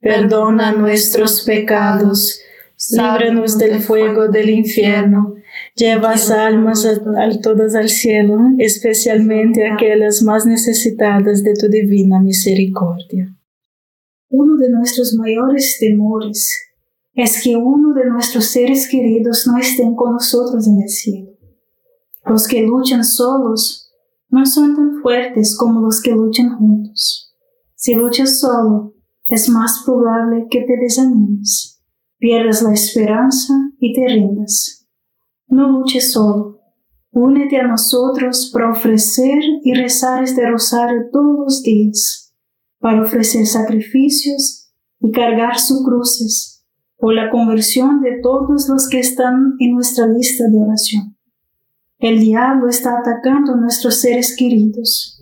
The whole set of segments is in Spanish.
perdona nuestros pecados, líbranos del fuego del infierno, lleva almas a, todas al cielo, especialmente aquellas más necesitadas de tu divina misericordia. Uno de nuestros mayores temores es que uno de nuestros seres queridos no estén con nosotros en el cielo. Los que luchan solos no son tan fuertes como los que luchan juntos. Si luchas solo, es más probable que te desanimes, pierdas la esperanza y te rindas. No luches solo. Únete a nosotros para ofrecer y rezar este rosario todos los días, para ofrecer sacrificios y cargar sus cruces por la conversión de todos los que están en nuestra lista de oración. El diablo está atacando a nuestros seres queridos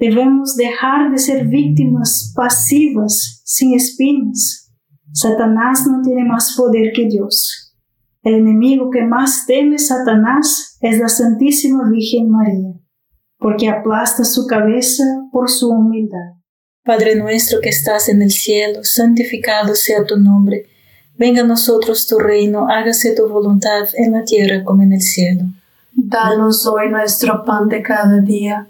Debemos dejar de ser víctimas pasivas, sin espinas. Satanás no tiene más poder que Dios. El enemigo que más teme Satanás es la Santísima Virgen María, porque aplasta su cabeza por su humildad. Padre nuestro que estás en el cielo, santificado sea tu nombre. Venga a nosotros tu reino, hágase tu voluntad en la tierra como en el cielo. Danos hoy nuestro pan de cada día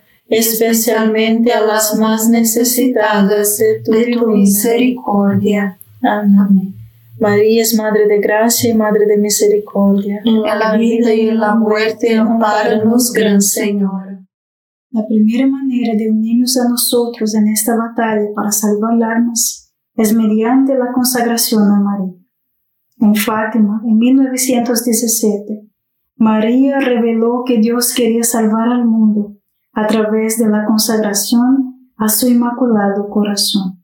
especialmente a las más necesitadas de tu, misericordia. Amén. María es Madre de Gracia y Madre de Misericordia. En la vida y en la muerte, amparanos, Gran Señor. La primera manera de unirnos a nosotros en esta batalla para salvar almas es mediante la consagración a María. En Fátima, en 1917, María reveló que Dios quería salvar al mundo a través de la consagración a su inmaculado corazón.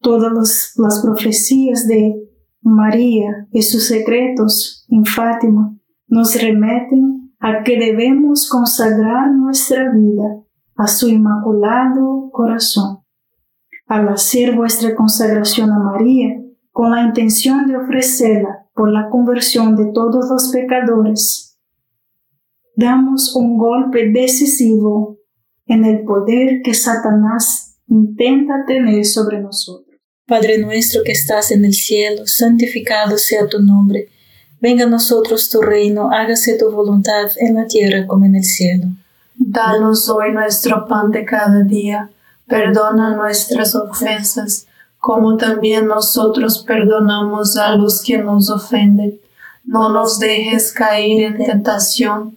Todas las profecías de María y sus secretos en Fátima nos remeten a que debemos consagrar nuestra vida a su inmaculado corazón. Al hacer vuestra consagración a María, con la intención de ofrecerla por la conversión de todos los pecadores, damos un golpe decisivo en el poder que Satanás intenta tener sobre nosotros. Padre nuestro que estás en el cielo, santificado sea tu nombre. Venga a nosotros tu reino, hágase tu voluntad en la tierra como en el cielo. Danos hoy nuestro pan de cada día, perdona nuestras ofensas como también nosotros perdonamos a los que nos ofenden. No nos dejes caer en tentación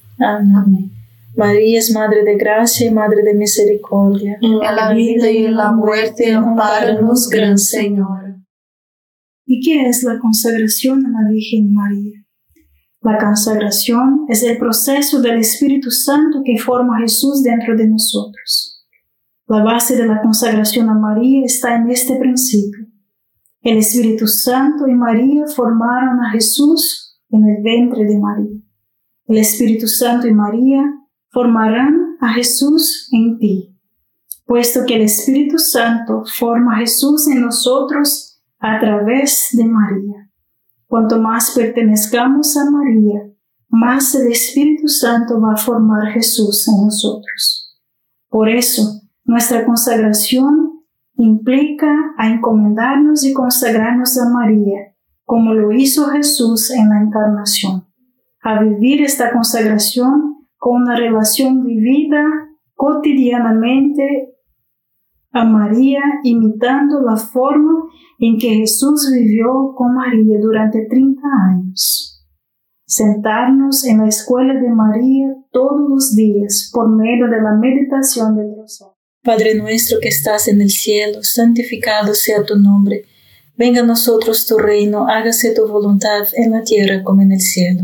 Amén. María es Madre de Gracia y Madre de Misericordia. En la vida y en la muerte, amparanos, Gran Señor. ¿Y qué es la consagración a la Virgen María? La consagración es el proceso del Espíritu Santo que forma a Jesús dentro de nosotros. La base de la consagración a María está en este principio. El Espíritu Santo y María formaron a Jesús en el vientre de María. El Espíritu Santo y María formarán a Jesús en ti, puesto que el Espíritu Santo forma a Jesús en nosotros a través de María. Cuanto más pertenezcamos a María, más el Espíritu Santo va a formar Jesús en nosotros. Por eso, nuestra consagración implica a encomendarnos y consagrarnos a María, como lo hizo Jesús en la encarnación, a vivir esta consagración con una relación vivida cotidianamente a María imitando la forma en que Jesús vivió con María durante 30 años. Sentarnos en la escuela de María todos los días por medio de la meditación del rosario. Padre nuestro que estás en el cielo, santificado sea tu nombre. Venga a nosotros tu reino, hágase tu voluntad en la tierra como en el cielo.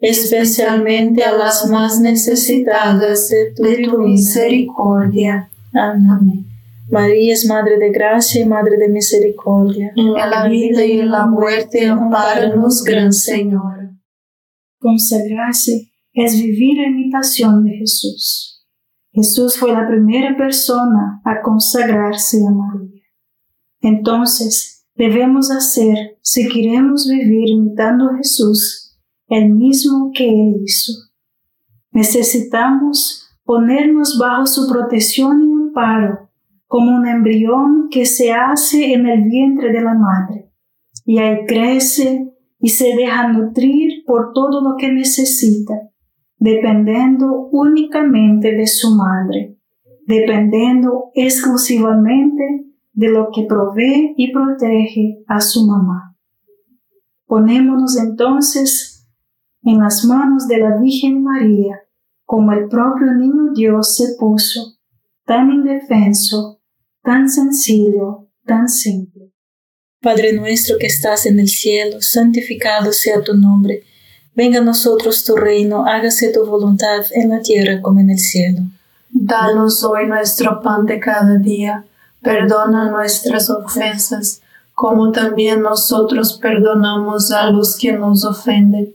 especialmente a las más necesitadas de tu, misericordia. Amén. María es Madre de Gracia y Madre de Misericordia. En la vida y en la muerte, amparanos, Gran Señor. Consagrarse es vivir la imitación de Jesús. Jesús fue la primera persona a consagrarse a María. Entonces, debemos hacer, si queremos vivir imitando a Jesús, el mismo que Él hizo. Necesitamos ponernos bajo su protección y amparo, como un embrión que se hace en el vientre de la madre, y ahí crece y se deja nutrir por todo lo que necesita, dependiendo únicamente de su madre, dependiendo exclusivamente de lo que provee y protege a su mamá. Ponémonos entonces en las manos de la Virgen María, como el propio niño Dios se puso, tan indefenso, tan sencillo, tan simple. Padre nuestro que estás en el cielo, santificado sea tu nombre. Venga a nosotros tu reino, hágase tu voluntad en la tierra como en el cielo. Danos hoy nuestro pan de cada día. Perdona nuestras ofensas, como también nosotros perdonamos a los que nos ofenden.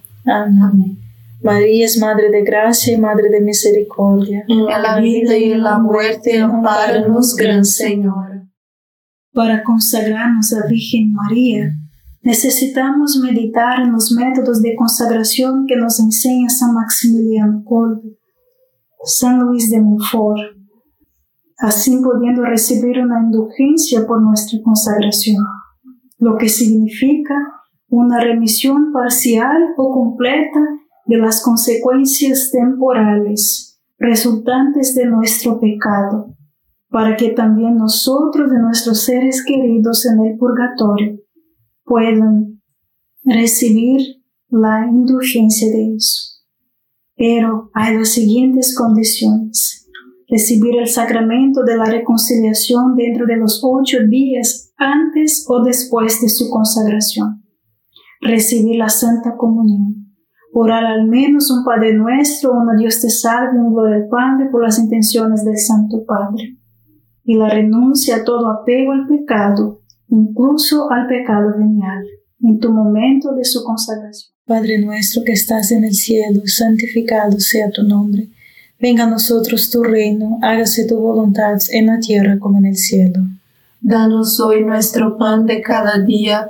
Amén. María es Madre de Gracia y Madre de Misericordia. En la vida y en la muerte, amparanos, Gran Señora. Para consagrarnos a Virgen María, necesitamos meditar en los métodos de consagración que nos enseña San Maximiliano Kolbe, San Luis de Montfort, así pudiendo recibir una indulgencia por nuestra consagración, lo que significa una remisión parcial o completa de las consecuencias temporales resultantes de nuestro pecado, para que también nosotros de nuestros seres queridos en el purgatorio puedan recibir la indulgencia de eso. Pero hay las siguientes condiciones. Recibir el sacramento de la reconciliación dentro de los ocho días antes o después de su consagración recibir la Santa Comunión, orar al menos un Padre Nuestro, una Dios te salve, un Gloria al Padre por las intenciones del Santo Padre, y la renuncia a todo apego al pecado, incluso al pecado venial, en tu momento de su consagración. Padre nuestro que estás en el cielo, santificado sea tu nombre. Venga a nosotros tu reino, hágase tu voluntad en la tierra como en el cielo. Danos hoy nuestro pan de cada día,